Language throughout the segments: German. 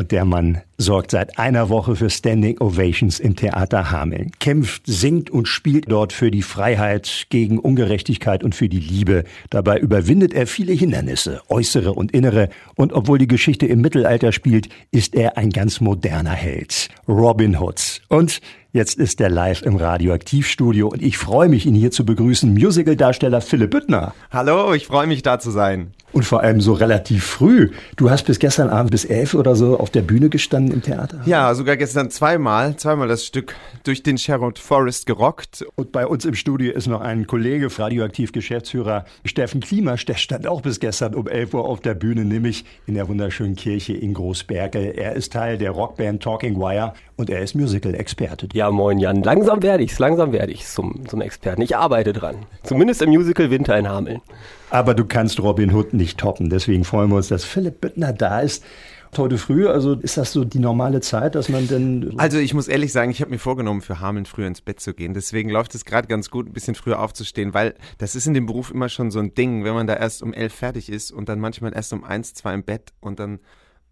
Und der Mann sorgt seit einer Woche für Standing Ovations im Theater Hameln. Kämpft, singt und spielt dort für die Freiheit, gegen Ungerechtigkeit und für die Liebe. Dabei überwindet er viele Hindernisse, äußere und innere. Und obwohl die Geschichte im Mittelalter spielt, ist er ein ganz moderner Held. Robin Hood. Und Jetzt ist er live im Radioaktivstudio und ich freue mich, ihn hier zu begrüßen, Musicaldarsteller Philipp Büttner. Hallo, ich freue mich da zu sein. Und vor allem so relativ früh. Du hast bis gestern Abend bis elf oder so auf der Bühne gestanden im Theater? Ja, sogar gestern zweimal, zweimal das Stück durch den Sherwood Forest gerockt. Und bei uns im Studio ist noch ein Kollege, Radioaktiv-Geschäftsführer Steffen Klimasch, der stand auch bis gestern um 11 Uhr auf der Bühne, nämlich in der wunderschönen Kirche in Großberkel. Er ist Teil der Rockband Talking Wire und er ist Musical-Experte. Ja, moin Jan, langsam werde ich's, langsam werde ich's zum, zum Experten. Ich arbeite dran. Zumindest im Musical Winter in Hameln. Aber du kannst Robin Hood nicht toppen. Deswegen freuen wir uns, dass Philipp Büttner da ist. Heute früh, also ist das so die normale Zeit, dass man denn. Also ich muss ehrlich sagen, ich habe mir vorgenommen, für Hameln früher ins Bett zu gehen. Deswegen läuft es gerade ganz gut, ein bisschen früher aufzustehen, weil das ist in dem Beruf immer schon so ein Ding, wenn man da erst um elf fertig ist und dann manchmal erst um eins, zwei im Bett und dann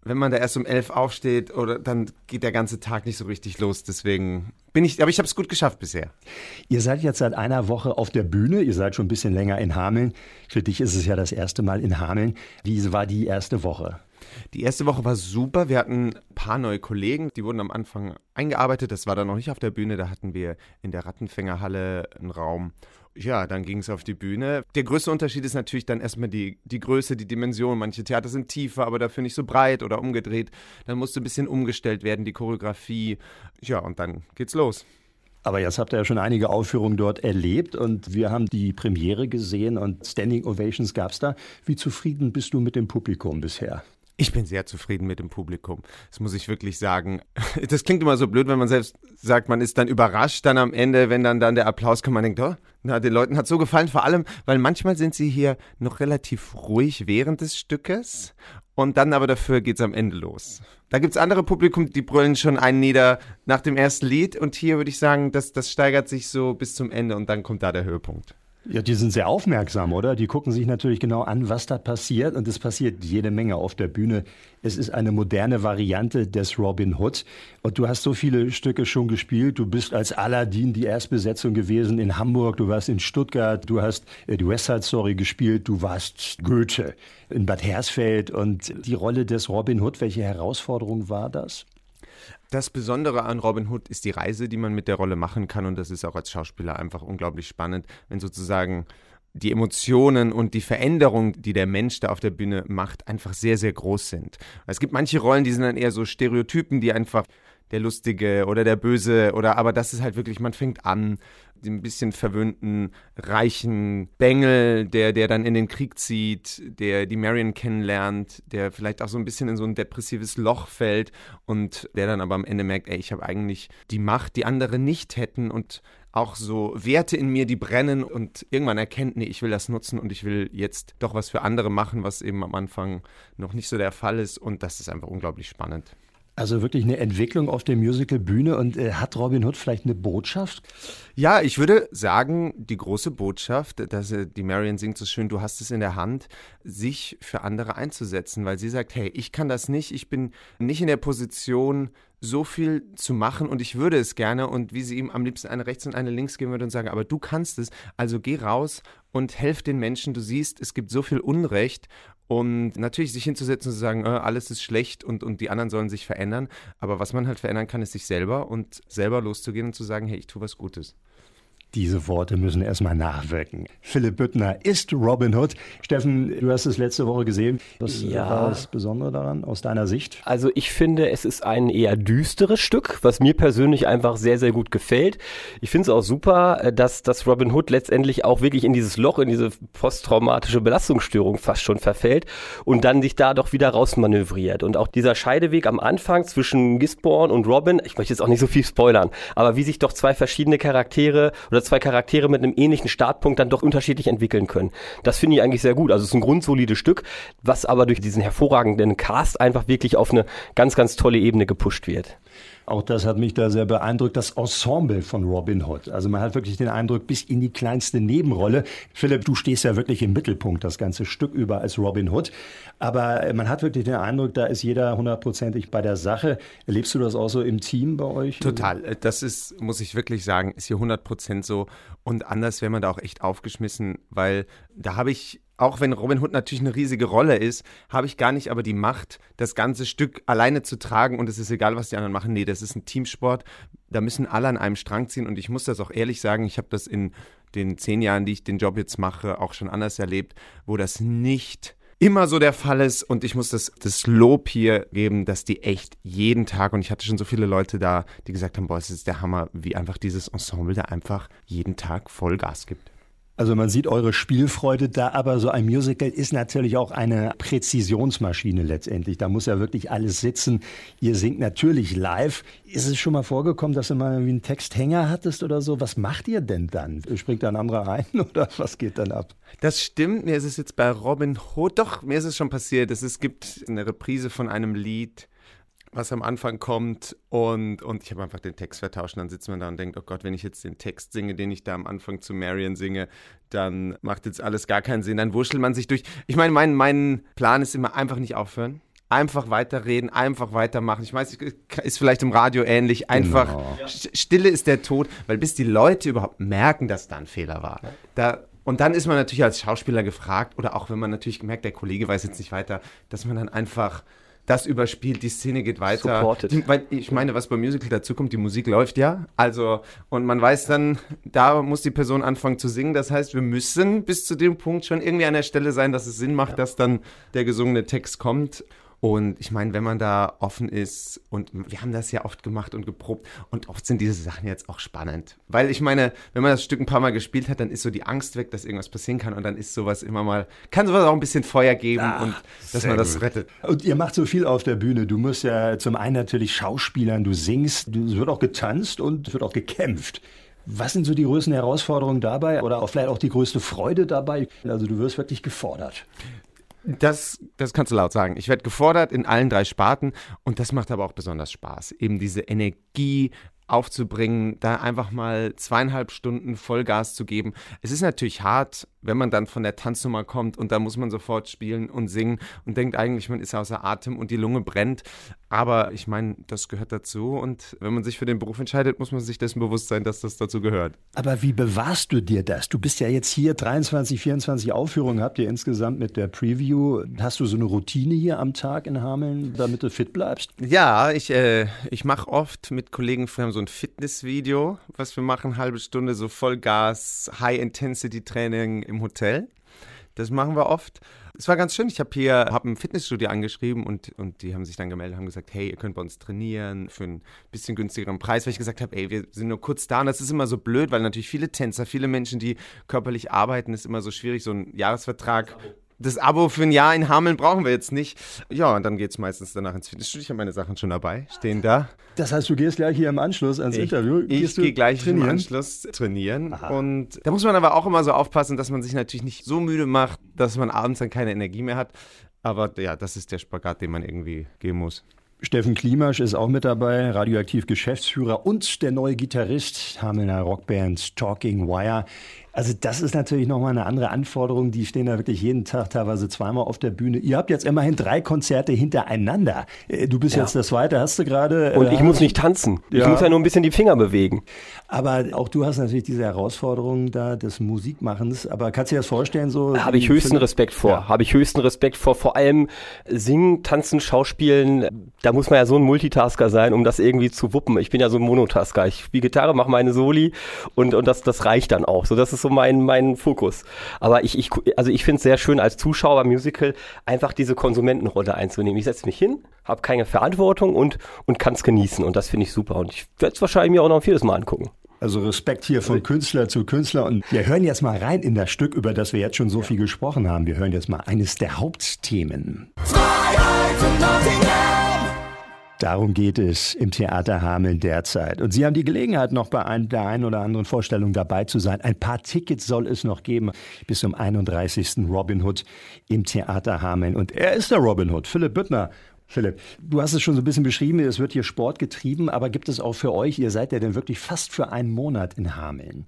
wenn man da erst um elf aufsteht, oder dann geht der ganze Tag nicht so richtig los. Deswegen bin ich, aber ich habe es gut geschafft bisher. Ihr seid jetzt seit einer Woche auf der Bühne. Ihr seid schon ein bisschen länger in Hameln. Für dich ist es ja das erste Mal in Hameln. Wie war die erste Woche? Die erste Woche war super. Wir hatten ein paar neue Kollegen, die wurden am Anfang eingearbeitet. Das war dann noch nicht auf der Bühne. Da hatten wir in der Rattenfängerhalle einen Raum. Ja, dann ging es auf die Bühne. Der größte Unterschied ist natürlich dann erstmal die, die Größe, die Dimension. Manche Theater sind tiefer, aber dafür nicht so breit oder umgedreht. Dann musste ein bisschen umgestellt werden, die Choreografie. Ja, und dann geht's los. Aber jetzt habt ihr ja schon einige Aufführungen dort erlebt und wir haben die Premiere gesehen und Standing Ovations gab es da. Wie zufrieden bist du mit dem Publikum bisher? Ich bin sehr zufrieden mit dem Publikum. Das muss ich wirklich sagen. Das klingt immer so blöd, wenn man selbst sagt, man ist dann überrascht dann am Ende, wenn dann, dann der Applaus kommt. Man denkt, oh, na, den Leuten hat so gefallen. Vor allem, weil manchmal sind sie hier noch relativ ruhig während des Stückes und dann aber dafür geht es am Ende los. Da gibt es andere Publikum, die brüllen schon einen nieder nach dem ersten Lied und hier würde ich sagen, das, das steigert sich so bis zum Ende und dann kommt da der Höhepunkt. Ja, die sind sehr aufmerksam, oder? Die gucken sich natürlich genau an, was da passiert. Und es passiert jede Menge auf der Bühne. Es ist eine moderne Variante des Robin Hood. Und du hast so viele Stücke schon gespielt. Du bist als Aladdin die Erstbesetzung gewesen in Hamburg. Du warst in Stuttgart. Du hast äh, die West Side Story gespielt. Du warst Goethe in Bad Hersfeld. Und die Rolle des Robin Hood, welche Herausforderung war das? Das Besondere an Robin Hood ist die Reise, die man mit der Rolle machen kann und das ist auch als Schauspieler einfach unglaublich spannend, wenn sozusagen die Emotionen und die Veränderung, die der Mensch da auf der Bühne macht, einfach sehr, sehr groß sind. Es gibt manche Rollen, die sind dann eher so Stereotypen, die einfach der Lustige oder der Böse oder aber das ist halt wirklich, man fängt an, den bisschen verwöhnten, reichen Bengel, der, der dann in den Krieg zieht, der die Marion kennenlernt, der vielleicht auch so ein bisschen in so ein depressives Loch fällt und der dann aber am Ende merkt, ey, ich habe eigentlich die Macht, die andere nicht hätten und auch so Werte in mir, die brennen und irgendwann erkennt, nee, ich will das nutzen und ich will jetzt doch was für andere machen, was eben am Anfang noch nicht so der Fall ist und das ist einfach unglaublich spannend. Also wirklich eine Entwicklung auf der Musical-Bühne und äh, hat Robin Hood vielleicht eine Botschaft? Ja, ich würde sagen, die große Botschaft, dass äh, die Marion singt so schön, du hast es in der Hand, sich für andere einzusetzen, weil sie sagt, hey, ich kann das nicht, ich bin nicht in der Position, so viel zu machen und ich würde es gerne und wie sie ihm am liebsten eine rechts und eine links geben würde und sagen, aber du kannst es, also geh raus und helf den Menschen, du siehst, es gibt so viel Unrecht und natürlich sich hinzusetzen und zu sagen, äh, alles ist schlecht und, und die anderen sollen sich verändern. Aber was man halt verändern kann, ist sich selber und selber loszugehen und zu sagen, hey, ich tue was Gutes. Diese Worte müssen erstmal nachwirken. Philipp Büttner ist Robin Hood. Steffen, du hast es letzte Woche gesehen. Was ja. war das Besondere daran aus deiner Sicht? Also ich finde, es ist ein eher düsteres Stück, was mir persönlich einfach sehr, sehr gut gefällt. Ich finde es auch super, dass, dass Robin Hood letztendlich auch wirklich in dieses Loch, in diese posttraumatische Belastungsstörung fast schon verfällt und dann sich da doch wieder rausmanövriert. Und auch dieser Scheideweg am Anfang zwischen Gisborne und Robin, ich möchte jetzt auch nicht so viel spoilern, aber wie sich doch zwei verschiedene Charaktere oder oder zwei Charaktere mit einem ähnlichen Startpunkt dann doch unterschiedlich entwickeln können. Das finde ich eigentlich sehr gut. Also es ist ein grundsolides Stück, was aber durch diesen hervorragenden Cast einfach wirklich auf eine ganz, ganz tolle Ebene gepusht wird. Auch das hat mich da sehr beeindruckt, das Ensemble von Robin Hood. Also man hat wirklich den Eindruck, bis in die kleinste Nebenrolle. Philipp, du stehst ja wirklich im Mittelpunkt das ganze Stück über als Robin Hood. Aber man hat wirklich den Eindruck, da ist jeder hundertprozentig bei der Sache. Erlebst du das auch so im Team bei euch? Total. Das ist, muss ich wirklich sagen, ist hier 100 Prozent so. Und anders wäre man da auch echt aufgeschmissen, weil da habe ich auch wenn Robin Hood natürlich eine riesige Rolle ist, habe ich gar nicht aber die Macht, das ganze Stück alleine zu tragen und es ist egal, was die anderen machen. Nee, das ist ein Teamsport. Da müssen alle an einem Strang ziehen und ich muss das auch ehrlich sagen, ich habe das in den zehn Jahren, die ich den Job jetzt mache, auch schon anders erlebt, wo das nicht immer so der Fall ist und ich muss das, das Lob hier geben, dass die echt jeden Tag und ich hatte schon so viele Leute da, die gesagt haben, boah, es ist der Hammer, wie einfach dieses Ensemble da einfach jeden Tag Vollgas gibt. Also man sieht eure Spielfreude da, aber so ein Musical ist natürlich auch eine Präzisionsmaschine letztendlich. Da muss ja wirklich alles sitzen. Ihr singt natürlich live. Ist es schon mal vorgekommen, dass du mal irgendwie einen Texthänger hattest oder so? Was macht ihr denn dann? Springt da ein anderer rein oder was geht dann ab? Das stimmt. Mir ist es jetzt bei Robin Hood, doch, mir ist es schon passiert. Es gibt eine Reprise von einem Lied, was am Anfang kommt und, und ich habe einfach den Text vertauscht und dann sitzt man da und denkt, oh Gott, wenn ich jetzt den Text singe, den ich da am Anfang zu Marion singe, dann macht jetzt alles gar keinen Sinn, dann wurschtelt man sich durch. Ich meine, mein, mein Plan ist immer einfach nicht aufhören. Einfach weiterreden, einfach weitermachen. Ich weiß, ist vielleicht im Radio ähnlich. Einfach genau. Stille ist der Tod, weil bis die Leute überhaupt merken, dass da ein Fehler war. Da, und dann ist man natürlich als Schauspieler gefragt, oder auch wenn man natürlich merkt, der Kollege weiß jetzt nicht weiter, dass man dann einfach das überspielt, die Szene geht weiter. Die, weil ich meine, was beim Musical dazu kommt, die Musik läuft ja. Also, und man weiß dann, da muss die Person anfangen zu singen. Das heißt, wir müssen bis zu dem Punkt schon irgendwie an der Stelle sein, dass es Sinn macht, ja. dass dann der gesungene Text kommt. Und ich meine, wenn man da offen ist und wir haben das ja oft gemacht und geprobt und oft sind diese Sachen jetzt auch spannend. Weil ich meine, wenn man das Stück ein paar Mal gespielt hat, dann ist so die Angst weg, dass irgendwas passieren kann und dann ist sowas immer mal, kann sowas auch ein bisschen Feuer geben Ach, und dass man das gut. rettet. Und ihr macht so viel auf der Bühne. Du musst ja zum einen natürlich Schauspielern, du singst, es wird auch getanzt und es wird auch gekämpft. Was sind so die größten Herausforderungen dabei oder auch vielleicht auch die größte Freude dabei? Also du wirst wirklich gefordert. Das, das kannst du laut sagen. Ich werde gefordert in allen drei Sparten und das macht aber auch besonders Spaß. Eben diese Energie aufzubringen, da einfach mal zweieinhalb Stunden Vollgas zu geben. Es ist natürlich hart, wenn man dann von der Tanznummer kommt und da muss man sofort spielen und singen und denkt eigentlich, man ist außer Atem und die Lunge brennt. Aber ich meine, das gehört dazu und wenn man sich für den Beruf entscheidet, muss man sich dessen bewusst sein, dass das dazu gehört. Aber wie bewahrst du dir das? Du bist ja jetzt hier 23, 24 Aufführungen habt ihr insgesamt mit der Preview. Hast du so eine Routine hier am Tag in Hameln, damit du fit bleibst? Ja, ich, äh, ich mache oft mit Kollegen wir so ein Fitnessvideo, was wir machen, halbe Stunde, so Vollgas, High-Intensity-Training im Hotel. Das machen wir oft. Es war ganz schön. Ich habe hier hab ein Fitnessstudio angeschrieben und, und die haben sich dann gemeldet und haben gesagt, hey, ihr könnt bei uns trainieren für einen bisschen günstigeren Preis, weil ich gesagt habe, ey, wir sind nur kurz da und das ist immer so blöd, weil natürlich viele Tänzer, viele Menschen, die körperlich arbeiten, ist immer so schwierig, so ein Jahresvertrag das Abo für ein Jahr in Hameln brauchen wir jetzt nicht. Ja, und dann geht es meistens danach ins Fitnessstudio. Ich habe meine Sachen schon dabei, stehen da. Das heißt, du gehst gleich hier im Anschluss ans ich, Interview. Gehst ich gehe gleich trainieren? im Anschluss trainieren. Aha. Und da muss man aber auch immer so aufpassen, dass man sich natürlich nicht so müde macht, dass man abends dann keine Energie mehr hat. Aber ja, das ist der Spagat, den man irgendwie gehen muss. Steffen Klimasch ist auch mit dabei, Radioaktiv Geschäftsführer und der neue Gitarrist Hamelner Rockband Talking Wire. Also das ist natürlich nochmal eine andere Anforderung. Die stehen da wirklich jeden Tag teilweise zweimal auf der Bühne. Ihr habt jetzt immerhin drei Konzerte hintereinander. Äh, du bist ja. jetzt das zweite, hast du gerade. Und ich äh, muss nicht tanzen. Ja. Ich muss ja nur ein bisschen die Finger bewegen. Aber auch du hast natürlich diese Herausforderung da des Musikmachens. Aber kannst du dir das vorstellen? So Habe ich höchsten Respekt vor. Ja. Habe ich höchsten Respekt vor. Vor allem singen, tanzen, schauspielen. Da muss man ja so ein Multitasker sein, um das irgendwie zu wuppen. Ich bin ja so ein Monotasker. Ich spiele Gitarre, mache meine Soli und, und das, das reicht dann auch. So, das ist so mein, mein Fokus. Aber ich, ich, also ich finde es sehr schön als Zuschauer Musical einfach diese Konsumentenrolle einzunehmen. Ich setze mich hin, habe keine Verantwortung und, und kann es genießen. Und das finde ich super. Und ich werde es wahrscheinlich mir auch noch ein viertes Mal angucken. Also Respekt hier von Künstler zu Künstler. Und wir hören jetzt mal rein in das Stück, über das wir jetzt schon so viel gesprochen haben. Wir hören jetzt mal eines der Hauptthemen. Freiheit und Nottingham. Darum geht es im Theater Hameln derzeit. Und Sie haben die Gelegenheit, noch bei ein, der einen oder anderen Vorstellung dabei zu sein. Ein paar Tickets soll es noch geben bis zum 31. Robin Hood im Theater Hameln. Und er ist der Robin Hood, Philipp Büttner. Philipp, du hast es schon so ein bisschen beschrieben, es wird hier Sport getrieben, aber gibt es auch für euch, ihr seid ja denn wirklich fast für einen Monat in Hameln.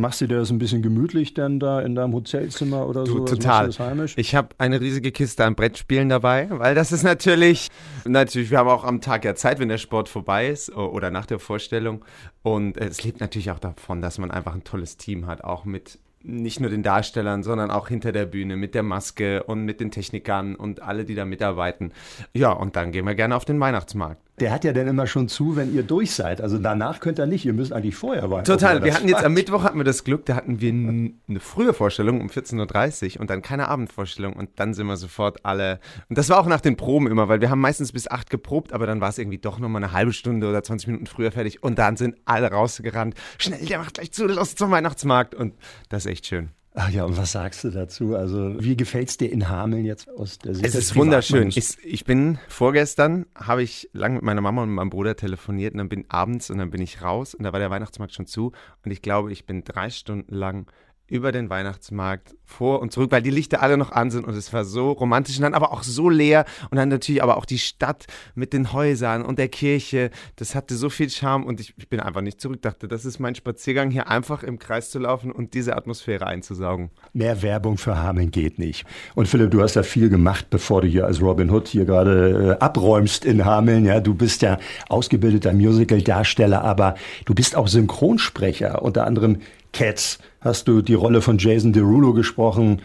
Machst du dir das ein bisschen gemütlich dann da in deinem Hotelzimmer oder du, so? Total. Ich habe eine riesige Kiste an Brettspielen dabei, weil das ist natürlich, natürlich, wir haben auch am Tag ja Zeit, wenn der Sport vorbei ist oder nach der Vorstellung. Und es lebt natürlich auch davon, dass man einfach ein tolles Team hat, auch mit nicht nur den Darstellern, sondern auch hinter der Bühne mit der Maske und mit den Technikern und alle, die da mitarbeiten. Ja, und dann gehen wir gerne auf den Weihnachtsmarkt. Der hat ja dann immer schon zu, wenn ihr durch seid. Also danach könnt ihr nicht. Ihr müsst eigentlich vorher weinen. Total. Wir hatten jetzt am Mittwoch hatten wir das Glück, da hatten wir eine frühe Vorstellung um 14.30 Uhr und dann keine Abendvorstellung und dann sind wir sofort alle. Und das war auch nach den Proben immer, weil wir haben meistens bis acht geprobt, aber dann war es irgendwie doch nochmal eine halbe Stunde oder 20 Minuten früher fertig und dann sind alle rausgerannt. Schnell, der macht gleich zu, los zum Weihnachtsmarkt und das ist echt schön. Ach ja, und was sagst du dazu? Also, wie gefällt es dir in Hameln jetzt aus der Sicht? Es ist wunderschön. Ich, ich, bin vorgestern, habe ich lange mit meiner Mama und meinem Bruder telefoniert und dann bin abends und dann bin ich raus und da war der Weihnachtsmarkt schon zu und ich glaube, ich bin drei Stunden lang über den Weihnachtsmarkt vor und zurück, weil die Lichter alle noch an sind und es war so romantisch und dann aber auch so leer und dann natürlich aber auch die Stadt mit den Häusern und der Kirche, das hatte so viel Charme und ich, ich bin einfach nicht zurück, dachte, das ist mein Spaziergang, hier einfach im Kreis zu laufen und diese Atmosphäre einzusaugen. Mehr Werbung für Hameln geht nicht. Und Philipp, du hast ja viel gemacht, bevor du hier als Robin Hood hier gerade äh, abräumst in Hameln, ja, du bist ja ausgebildeter Musical-Darsteller, aber du bist auch Synchronsprecher, unter anderem Cats hast du die Rolle von Jason Derulo gesprochen.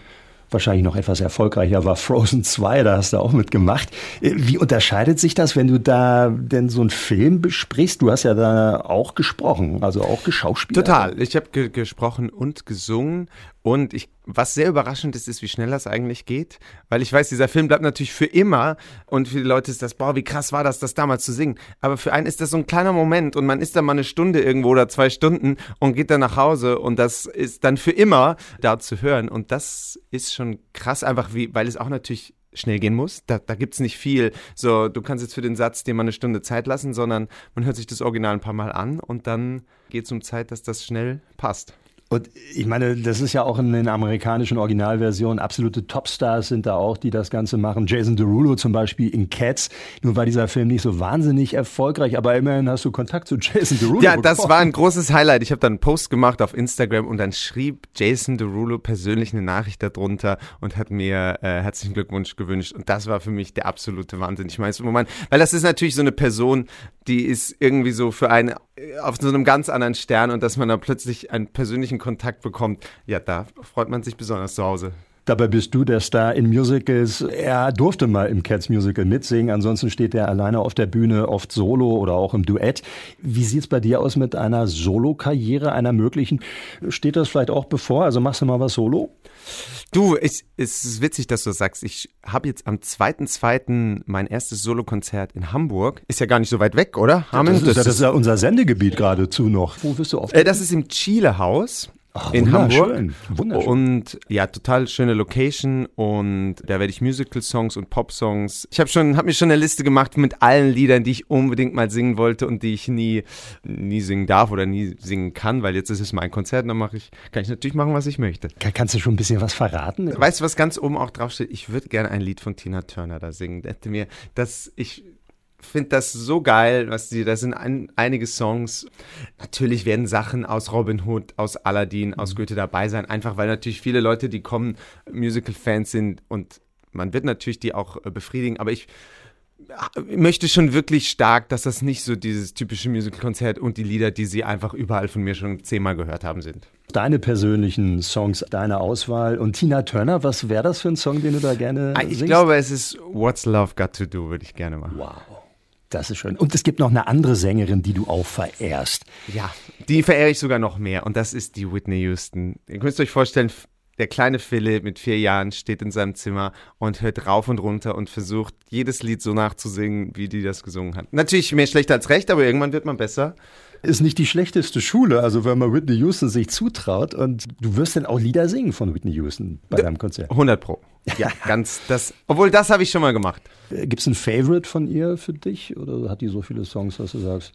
Wahrscheinlich noch etwas erfolgreicher war Frozen 2, da hast du auch mitgemacht. Wie unterscheidet sich das, wenn du da denn so einen Film besprichst? Du hast ja da auch gesprochen, also auch geschauspielert. Total. Ich habe ge gesprochen und gesungen und ich, was sehr überraschend ist, ist, wie schnell das eigentlich geht. Weil ich weiß, dieser Film bleibt natürlich für immer. Und für die Leute ist das, boah, wie krass war das, das damals zu singen. Aber für einen ist das so ein kleiner Moment und man ist dann mal eine Stunde irgendwo oder zwei Stunden und geht dann nach Hause und das ist dann für immer da zu hören. Und das ist schon krass, einfach wie, weil es auch natürlich schnell gehen muss. Da, da gibt es nicht viel. So, du kannst jetzt für den Satz dir mal eine Stunde Zeit lassen, sondern man hört sich das Original ein paar Mal an und dann geht es um Zeit, dass das schnell passt. Und ich meine, das ist ja auch in den amerikanischen Originalversionen absolute Topstars sind da auch, die das Ganze machen. Jason Derulo zum Beispiel in Cats. Nun war dieser Film nicht so wahnsinnig erfolgreich, aber immerhin hast du Kontakt zu Jason Derulo. Ja, das war ein großes Highlight. Ich habe dann einen Post gemacht auf Instagram und dann schrieb Jason Derulo persönlich eine Nachricht darunter und hat mir äh, herzlichen Glückwunsch gewünscht. Und das war für mich der absolute Wahnsinn. Ich meine, Moment, weil das ist natürlich so eine Person, die ist irgendwie so für einen auf so einem ganz anderen Stern und dass man da plötzlich einen persönlichen Kontakt bekommt, ja, da freut man sich besonders zu Hause. Dabei bist du der Star in Musicals. Er durfte mal im Cats Musical mitsingen, ansonsten steht er alleine auf der Bühne, oft solo oder auch im Duett. Wie sieht es bei dir aus mit einer Solo-Karriere, einer möglichen? Steht das vielleicht auch bevor? Also machst du mal was solo? Du, ich, es ist witzig, dass du das sagst. Ich habe jetzt am 2.2. mein erstes Solokonzert in Hamburg. Ist ja gar nicht so weit weg, oder? Ja, das, ist, das, ist, ja unser Sendegebiet geradezu noch. Wo wirst du oft? Äh, das ist im Chile Haus. Ach, in Hamburg. Wunderschön. Und ja, total schöne Location und da werde ich Musical-Songs und Pop-Songs. Ich habe schon, habe mir schon eine Liste gemacht mit allen Liedern, die ich unbedingt mal singen wollte und die ich nie, nie singen darf oder nie singen kann, weil jetzt ist es mein Konzert, dann mache ich, kann ich natürlich machen, was ich möchte. Kannst du schon ein bisschen was verraten? Weißt du, was ganz oben auch draufsteht? Ich würde gerne ein Lied von Tina Turner da singen. Hätte mir, dass ich finde das so geil, was die, da sind ein, einige Songs. Natürlich werden Sachen aus Robin Hood, aus Aladdin, aus mhm. Goethe dabei sein, einfach weil natürlich viele Leute, die kommen, Musical-Fans sind und man wird natürlich die auch äh, befriedigen, aber ich möchte schon wirklich stark, dass das nicht so dieses typische Musical-Konzert und die Lieder, die sie einfach überall von mir schon zehnmal gehört haben, sind. Deine persönlichen Songs, deine Auswahl. Und Tina Turner, was wäre das für ein Song, den du da gerne ah, Ich singst? glaube, es ist What's Love Got to Do, würde ich gerne machen. Wow. Das ist schön. Und es gibt noch eine andere Sängerin, die du auch verehrst. Ja, die verehre ich sogar noch mehr. Und das ist die Whitney Houston. Ihr könnt euch vorstellen, der kleine Philipp mit vier Jahren steht in seinem Zimmer und hört rauf und runter und versucht, jedes Lied so nachzusingen, wie die das gesungen hat. Natürlich mehr schlecht als recht, aber irgendwann wird man besser ist nicht die schlechteste Schule, also wenn man Whitney Houston sich zutraut und du wirst dann auch Lieder singen von Whitney Houston bei deinem Konzert. 100 Pro. Ja, ganz das. Obwohl, das habe ich schon mal gemacht. Äh, Gibt es ein Favorite von ihr für dich oder hat die so viele Songs, was du sagst?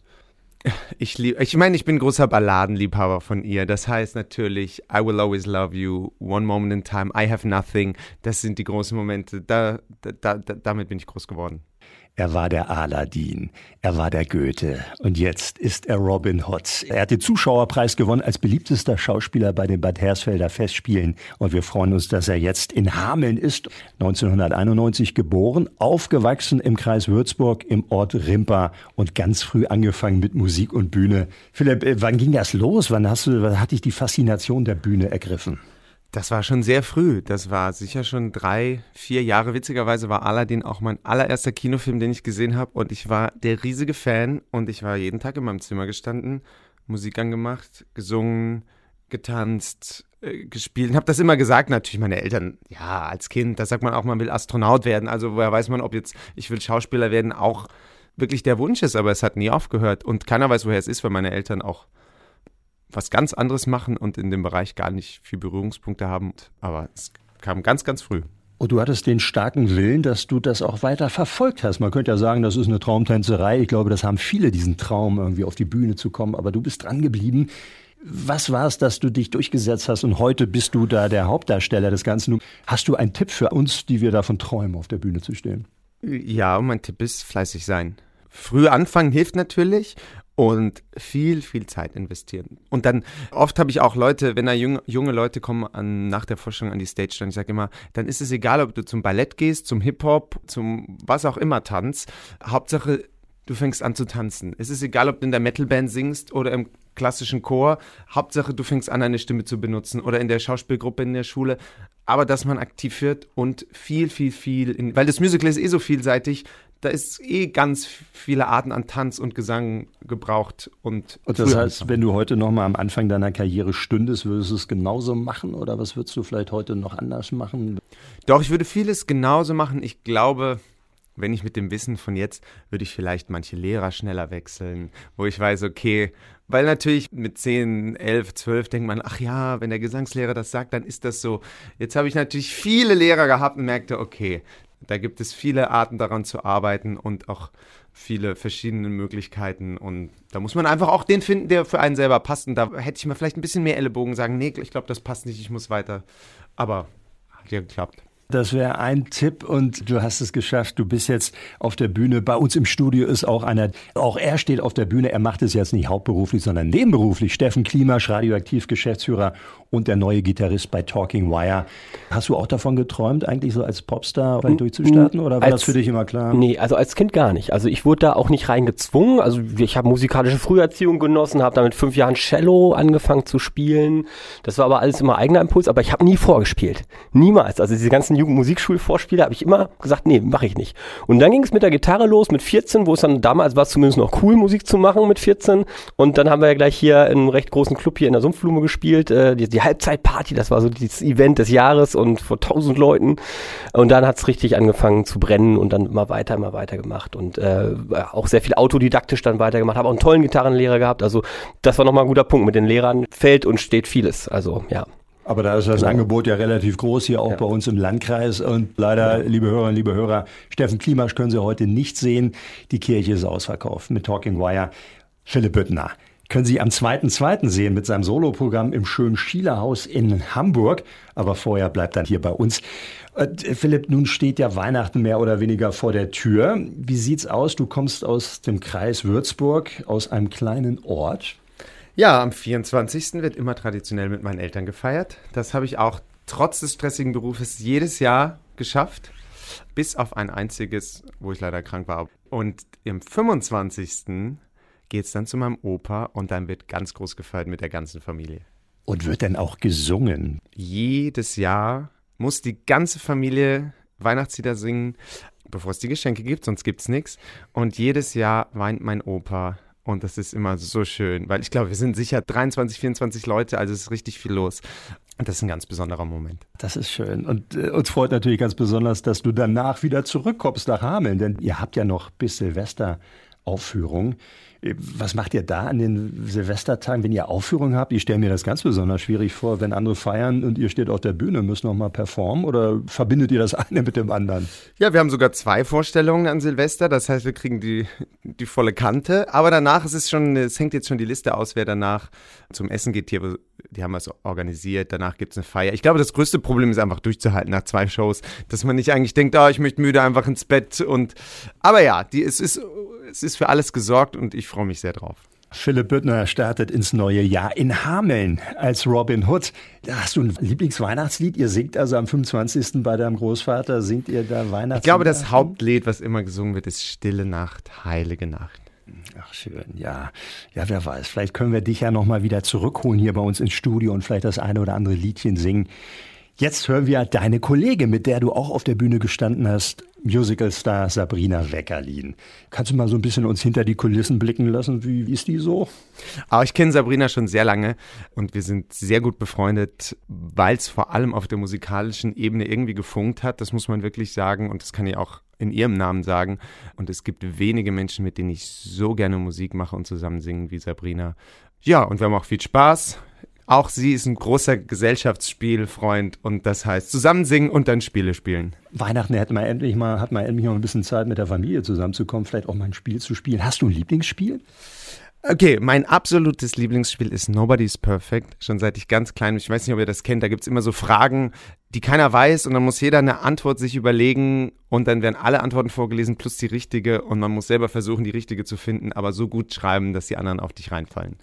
Ich liebe, ich meine, ich bin großer Balladenliebhaber von ihr. Das heißt natürlich I Will Always Love You, One Moment in Time, I Have Nothing. Das sind die großen Momente. Da, da, da, damit bin ich groß geworden. Er war der Aladdin, er war der Goethe und jetzt ist er Robin Hood. Er hat den Zuschauerpreis gewonnen als beliebtester Schauspieler bei den Bad Hersfelder Festspielen und wir freuen uns, dass er jetzt in Hameln ist. 1991 geboren, aufgewachsen im Kreis Würzburg im Ort Rimpa und ganz früh angefangen mit Musik und Bühne. Philipp, äh, wann ging das los? Wann hast du, wann hat dich die Faszination der Bühne ergriffen? Das war schon sehr früh. Das war sicher schon drei, vier Jahre. Witzigerweise war Aladdin auch mein allererster Kinofilm, den ich gesehen habe. Und ich war der riesige Fan. Und ich war jeden Tag in meinem Zimmer gestanden, Musik angemacht, gesungen, getanzt, äh, gespielt. Und habe das immer gesagt, natürlich meine Eltern, ja, als Kind, da sagt man auch, man will Astronaut werden. Also woher weiß man, ob jetzt ich will Schauspieler werden, auch wirklich der Wunsch ist. Aber es hat nie aufgehört. Und keiner weiß, woher es ist, weil meine Eltern auch was ganz anderes machen und in dem Bereich gar nicht viel Berührungspunkte haben. Aber es kam ganz, ganz früh. Und du hattest den starken Willen, dass du das auch weiter verfolgt hast. Man könnte ja sagen, das ist eine Traumtänzerei. Ich glaube, das haben viele diesen Traum, irgendwie auf die Bühne zu kommen. Aber du bist dran geblieben. Was war es, dass du dich durchgesetzt hast und heute bist du da der Hauptdarsteller des Ganzen? Hast du einen Tipp für uns, die wir davon träumen, auf der Bühne zu stehen? Ja, mein Tipp ist fleißig sein. Früh anfangen hilft natürlich und viel, viel Zeit investieren. Und dann, oft habe ich auch Leute, wenn da junge, junge Leute kommen an, nach der Vorstellung an die Stage, dann ich sage immer, dann ist es egal, ob du zum Ballett gehst, zum Hip-Hop, zum was auch immer Tanz. Hauptsache, du fängst an zu tanzen. Es ist egal, ob du in der Metalband singst oder im klassischen Chor. Hauptsache, du fängst an, eine Stimme zu benutzen oder in der Schauspielgruppe in der Schule. Aber dass man aktiv wird und viel, viel, viel, in, weil das Musical ist eh so vielseitig, da ist eh ganz viele Arten an Tanz und Gesang gebraucht. Und, und das heißt, wenn du heute noch mal am Anfang deiner Karriere stündest, würdest du es genauso machen oder was würdest du vielleicht heute noch anders machen? Doch, ich würde vieles genauso machen. Ich glaube, wenn ich mit dem Wissen von jetzt, würde ich vielleicht manche Lehrer schneller wechseln, wo ich weiß, okay, weil natürlich mit 10, 11, 12 denkt man, ach ja, wenn der Gesangslehrer das sagt, dann ist das so. Jetzt habe ich natürlich viele Lehrer gehabt und merkte, okay, da gibt es viele Arten daran zu arbeiten und auch viele verschiedene Möglichkeiten. Und da muss man einfach auch den finden, der für einen selber passt. Und da hätte ich mir vielleicht ein bisschen mehr Ellenbogen sagen, nee, ich glaube, das passt nicht, ich muss weiter. Aber hat ja geklappt. Das wäre ein Tipp und du hast es geschafft. Du bist jetzt auf der Bühne. Bei uns im Studio ist auch einer, auch er steht auf der Bühne. Er macht es jetzt nicht hauptberuflich, sondern nebenberuflich. Steffen Klimasch, Radioaktiv Geschäftsführer und der neue Gitarrist bei Talking Wire. Hast du auch davon geträumt, eigentlich so als Popstar durchzustarten oder war als, das für dich immer klar? Nee, also als Kind gar nicht. Also ich wurde da auch nicht reingezwungen. Also ich habe musikalische Früherziehung genossen, habe da mit fünf Jahren Cello angefangen zu spielen. Das war aber alles immer eigener Impuls, aber ich habe nie vorgespielt. Niemals. Also diese ganzen Jugendmusikschulvorspiele habe ich immer gesagt, nee, mache ich nicht. Und dann ging es mit der Gitarre los mit 14, wo es dann damals war es zumindest noch cool, Musik zu machen mit 14. Und dann haben wir ja gleich hier in einem recht großen Club hier in der Sumpfblume gespielt. Äh, die, die Halbzeitparty, das war so das Event des Jahres und vor tausend Leuten. Und dann hat es richtig angefangen zu brennen und dann immer weiter, immer weiter gemacht und äh, auch sehr viel autodidaktisch dann weitergemacht. Habe auch einen tollen Gitarrenlehrer gehabt. Also das war nochmal ein guter Punkt. Mit den Lehrern fällt und steht vieles. Also ja. Aber da ist das genau. Angebot ja relativ groß hier auch ja. bei uns im Landkreis. Und leider, ja. liebe Hörerinnen, liebe Hörer, Steffen Klimasch können Sie heute nicht sehen. Die Kirche ist ausverkauft mit Talking Wire. Philipp Büttner können Sie am 2.2. sehen mit seinem Soloprogramm im schönen Schielerhaus in Hamburg. Aber vorher bleibt dann hier bei uns. Äh, Philipp, nun steht ja Weihnachten mehr oder weniger vor der Tür. Wie sieht's aus? Du kommst aus dem Kreis Würzburg, aus einem kleinen Ort. Ja, am 24. wird immer traditionell mit meinen Eltern gefeiert. Das habe ich auch trotz des stressigen Berufes jedes Jahr geschafft. Bis auf ein einziges, wo ich leider krank war. Und am 25 geht es dann zu meinem Opa und dann wird ganz groß gefeiert mit der ganzen Familie. Und wird dann auch gesungen? Jedes Jahr muss die ganze Familie Weihnachtslieder singen, bevor es die Geschenke gibt, sonst gibt es nichts. Und jedes Jahr weint mein Opa. Und das ist immer so schön, weil ich glaube, wir sind sicher 23, 24 Leute, also es ist richtig viel los. Und das ist ein ganz besonderer Moment. Das ist schön. Und äh, uns freut natürlich ganz besonders, dass du danach wieder zurückkommst nach Hameln, denn ihr habt ja noch bis Silvester Aufführung. Was macht ihr da an den Silvestertagen, wenn ihr Aufführungen habt? Ich stelle mir das ganz besonders schwierig vor, wenn andere feiern und ihr steht auf der Bühne, müsst noch mal performen oder verbindet ihr das eine mit dem anderen? Ja, wir haben sogar zwei Vorstellungen an Silvester, das heißt, wir kriegen die, die volle Kante, aber danach ist es schon, es hängt jetzt schon die Liste aus, wer danach zum Essen geht hier, die haben es organisiert, danach gibt es eine Feier. Ich glaube, das größte Problem ist einfach durchzuhalten nach zwei Shows, dass man nicht eigentlich denkt, oh, ich möchte müde einfach ins Bett und, aber ja, die, es ist, es ist für alles gesorgt und ich freue mich sehr drauf. Philipp Büttner startet ins neue Jahr in Hameln als Robin Hood. Hast du ein Lieblingsweihnachtslied? Ihr singt also am 25. bei deinem Großvater, singt ihr da Weihnachtslied? Ich glaube, das Hauptlied, was immer gesungen wird, ist Stille Nacht, Heilige Nacht. Ach schön, ja. Ja, wer weiß, vielleicht können wir dich ja noch mal wieder zurückholen hier bei uns ins Studio und vielleicht das eine oder andere Liedchen singen. Jetzt hören wir deine Kollegin, mit der du auch auf der Bühne gestanden hast, Musicalstar Sabrina Weckerlin. Kannst du mal so ein bisschen uns hinter die Kulissen blicken lassen? Wie, ist die so? Aber ich kenne Sabrina schon sehr lange und wir sind sehr gut befreundet, weil es vor allem auf der musikalischen Ebene irgendwie gefunkt hat. Das muss man wirklich sagen und das kann ich auch in ihrem Namen sagen. Und es gibt wenige Menschen, mit denen ich so gerne Musik mache und zusammen singen wie Sabrina. Ja, und wir haben auch viel Spaß. Auch sie ist ein großer Gesellschaftsspielfreund und das heißt zusammen singen und dann Spiele spielen. Weihnachten hat man endlich mal, hat man endlich mal ein bisschen Zeit mit der Familie zusammenzukommen, vielleicht auch mal ein Spiel zu spielen. Hast du ein Lieblingsspiel? Okay, mein absolutes Lieblingsspiel ist Nobody's Perfect, schon seit ich ganz klein bin. Ich weiß nicht, ob ihr das kennt, da gibt es immer so Fragen, die keiner weiß und dann muss jeder eine Antwort sich überlegen und dann werden alle Antworten vorgelesen plus die richtige und man muss selber versuchen, die richtige zu finden, aber so gut schreiben, dass die anderen auf dich reinfallen.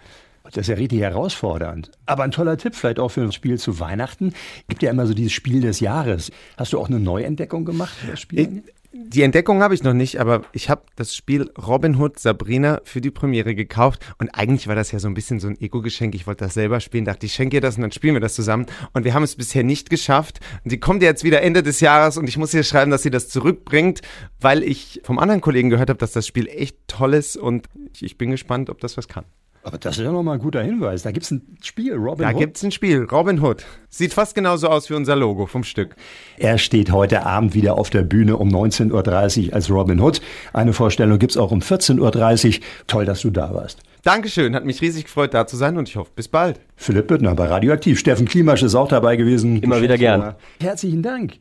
Das ist ja richtig herausfordernd. Aber ein toller Tipp vielleicht auch für ein Spiel zu Weihnachten. Gibt ja immer so dieses Spiel des Jahres. Hast du auch eine Neuentdeckung gemacht für das Spiel? Die Entdeckung habe ich noch nicht, aber ich habe das Spiel Robin Hood Sabrina für die Premiere gekauft und eigentlich war das ja so ein bisschen so ein Ego-Geschenk. Ich wollte das selber spielen, dachte ich schenke ihr das und dann spielen wir das zusammen und wir haben es bisher nicht geschafft. Und sie kommt jetzt wieder Ende des Jahres und ich muss ihr schreiben, dass sie das zurückbringt, weil ich vom anderen Kollegen gehört habe, dass das Spiel echt toll ist und ich bin gespannt, ob das was kann. Aber das ist ja nochmal ein guter Hinweis. Da gibt es ein Spiel, Robin da Hood. Da gibt es ein Spiel, Robin Hood. Sieht fast genauso aus wie unser Logo vom Stück. Er steht heute Abend wieder auf der Bühne um 19.30 Uhr als Robin Hood. Eine Vorstellung gibt es auch um 14.30 Uhr. Toll, dass du da warst. Dankeschön, hat mich riesig gefreut, da zu sein und ich hoffe, bis bald. Philipp Büttner bei Radioaktiv. Steffen Klimasch ist auch dabei gewesen. Immer wieder gern. Herzlichen Dank.